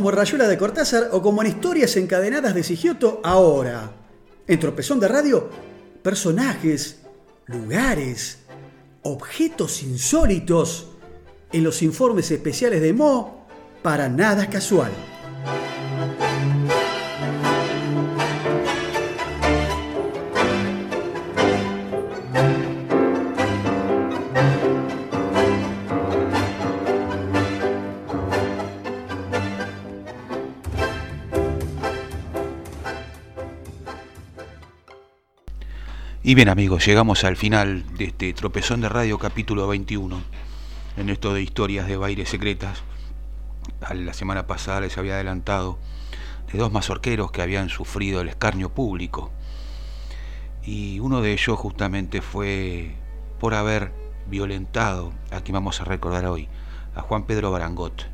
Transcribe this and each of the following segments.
como Rayuela de Cortázar o como en Historias Encadenadas de Sigioto ahora. En Tropezón de Radio, personajes, lugares, objetos insólitos en los informes especiales de Mo para nada casual. Y bien amigos, llegamos al final de este tropezón de radio capítulo 21, en esto de historias de bailes secretas. La semana pasada les había adelantado de dos mazorqueros que habían sufrido el escarnio público. Y uno de ellos justamente fue por haber violentado, a quien vamos a recordar hoy, a Juan Pedro Barangot.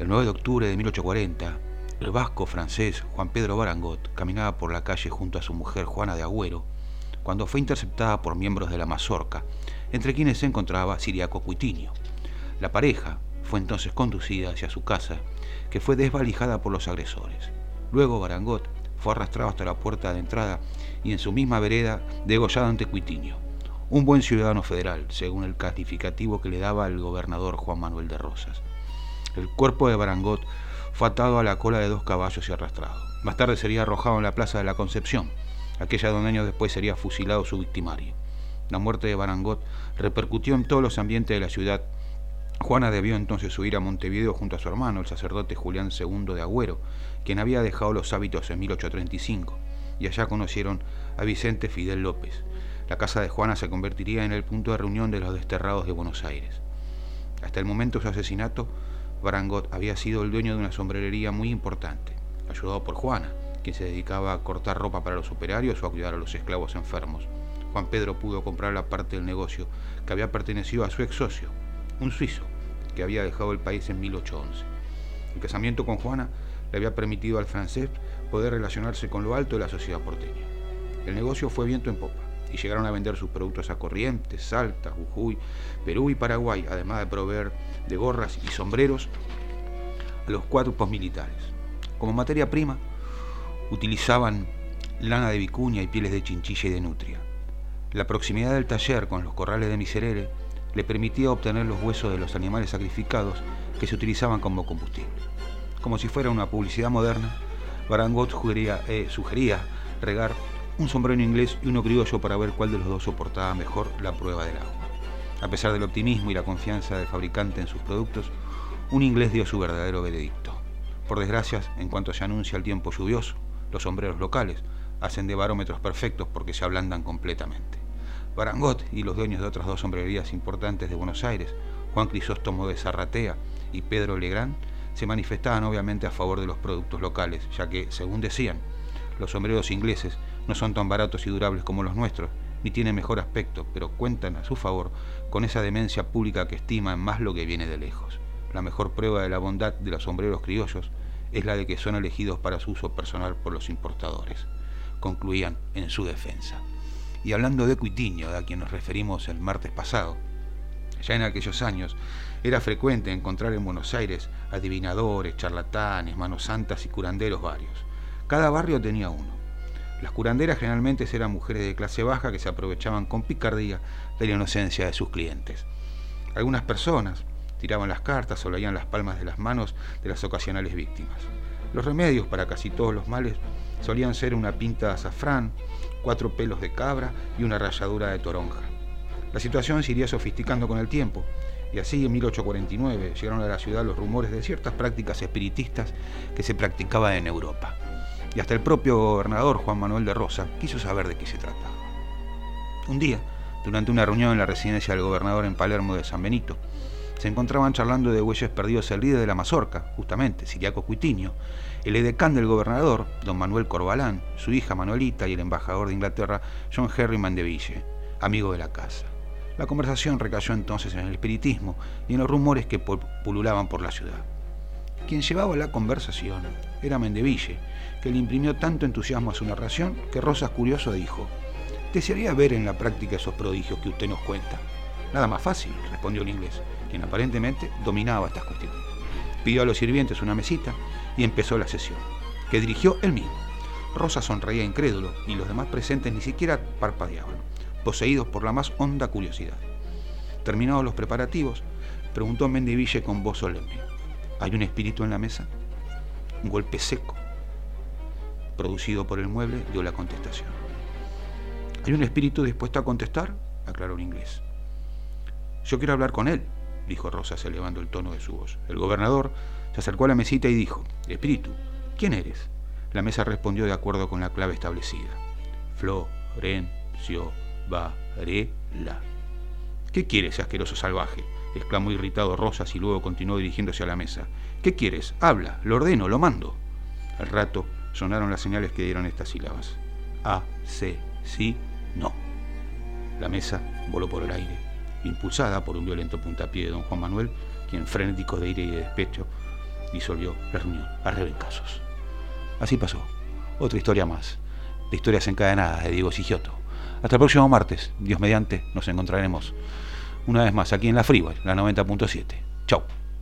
El 9 de octubre de 1840, el vasco francés Juan Pedro Barangot caminaba por la calle junto a su mujer Juana de Agüero, cuando fue interceptada por miembros de la mazorca, entre quienes se encontraba Siriaco Cuitinio. La pareja fue entonces conducida hacia su casa, que fue desvalijada por los agresores. Luego Barangot fue arrastrado hasta la puerta de entrada y en su misma vereda degollado ante Cuitinio, un buen ciudadano federal, según el calificativo que le daba el gobernador Juan Manuel de Rosas. El cuerpo de Barangot fue atado a la cola de dos caballos y arrastrado. Más tarde sería arrojado en la plaza de la Concepción, aquella donde años después sería fusilado su victimario. La muerte de Barangot repercutió en todos los ambientes de la ciudad. Juana debió entonces huir a Montevideo junto a su hermano, el sacerdote Julián II de Agüero, quien había dejado los hábitos en 1835, y allá conocieron a Vicente Fidel López. La casa de Juana se convertiría en el punto de reunión de los desterrados de Buenos Aires. Hasta el momento de su asesinato, Barangot había sido el dueño de una sombrerería muy importante, ayudado por Juana, quien se dedicaba a cortar ropa para los operarios o a cuidar a los esclavos enfermos. Juan Pedro pudo comprar la parte del negocio que había pertenecido a su ex socio, un suizo, que había dejado el país en 1811. El casamiento con Juana le había permitido al francés poder relacionarse con lo alto de la sociedad porteña. El negocio fue viento en popa y llegaron a vender sus productos a Corrientes, Salta, Jujuy, Perú y Paraguay, además de proveer de gorras y sombreros a los cuerpos militares. Como materia prima, utilizaban lana de vicuña y pieles de chinchilla y de nutria. La proximidad del taller con los corrales de Miserere le permitía obtener los huesos de los animales sacrificados que se utilizaban como combustible. Como si fuera una publicidad moderna, Barangot sugería, eh, sugería regar un sombrero inglés y uno criollo para ver cuál de los dos soportaba mejor la prueba del agua. A pesar del optimismo y la confianza del fabricante en sus productos, un inglés dio su verdadero veredicto. Por desgracia, en cuanto se anuncia el tiempo lluvioso, los sombreros locales hacen de barómetros perfectos porque se ablandan completamente. Barangot y los dueños de otras dos sombrerías importantes de Buenos Aires, Juan Crisóstomo de Zarratea y Pedro Legrand, se manifestaban obviamente a favor de los productos locales, ya que, según decían, los sombreros ingleses no son tan baratos y durables como los nuestros, ni tienen mejor aspecto, pero cuentan a su favor con esa demencia pública que estiman más lo que viene de lejos. La mejor prueba de la bondad de los sombreros criollos es la de que son elegidos para su uso personal por los importadores, concluían en su defensa. Y hablando de Cuitiño, a quien nos referimos el martes pasado, ya en aquellos años era frecuente encontrar en Buenos Aires adivinadores, charlatanes, manos santas y curanderos varios. Cada barrio tenía uno. Las curanderas generalmente eran mujeres de clase baja que se aprovechaban con picardía de la inocencia de sus clientes. Algunas personas, tiraban las cartas o leían las palmas de las manos de las ocasionales víctimas. Los remedios para casi todos los males solían ser una pinta de azafrán, cuatro pelos de cabra y una ralladura de toronja. La situación se iría sofisticando con el tiempo, y así en 1849 llegaron a la ciudad los rumores de ciertas prácticas espiritistas que se practicaban en Europa. Y hasta el propio gobernador Juan Manuel de Rosa quiso saber de qué se trataba. Un día, durante una reunión en la residencia del gobernador en Palermo de San Benito, se encontraban charlando de bueyes perdidos el líder de la mazorca, justamente, Siriaco Cuitinio, el edecán del gobernador, don Manuel Corbalán, su hija Manuelita y el embajador de Inglaterra, John Henry Mandeville, amigo de la casa. La conversación recayó entonces en el espiritismo y en los rumores que pululaban por la ciudad. Quien llevaba la conversación era Mendeville, que le imprimió tanto entusiasmo a su narración que Rosas Curioso dijo, desearía ver en la práctica esos prodigios que usted nos cuenta. Nada más fácil, respondió el inglés quien aparentemente dominaba estas cuestiones. pidió a los sirvientes una mesita y empezó la sesión, que dirigió él mismo. Rosa sonreía incrédulo y los demás presentes ni siquiera parpadeaban, poseídos por la más honda curiosidad. Terminados los preparativos, preguntó Mendiville con voz solemne. ¿Hay un espíritu en la mesa? Un golpe seco, producido por el mueble, dio la contestación. ¿Hay un espíritu dispuesto a contestar? aclaró el inglés. Yo quiero hablar con él, dijo Rosas elevando el tono de su voz. El gobernador se acercó a la mesita y dijo, Espíritu, ¿quién eres? La mesa respondió de acuerdo con la clave establecida. Florencio Varela. ¿Qué quieres, asqueroso salvaje? exclamó irritado Rosas y luego continuó dirigiéndose a la mesa. ¿Qué quieres? Habla, lo ordeno, lo mando. Al rato sonaron las señales que dieron estas sílabas. A, C, sí, no. La mesa voló por el aire impulsada por un violento puntapié de don Juan Manuel, quien frenético de ira y de despecho disolvió la reunión a rebencazos. Así pasó. Otra historia más. De historias encadenadas de Diego Sigioto. Hasta el próximo martes, Dios mediante, nos encontraremos una vez más aquí en la Freeway, la 90.7. Chau.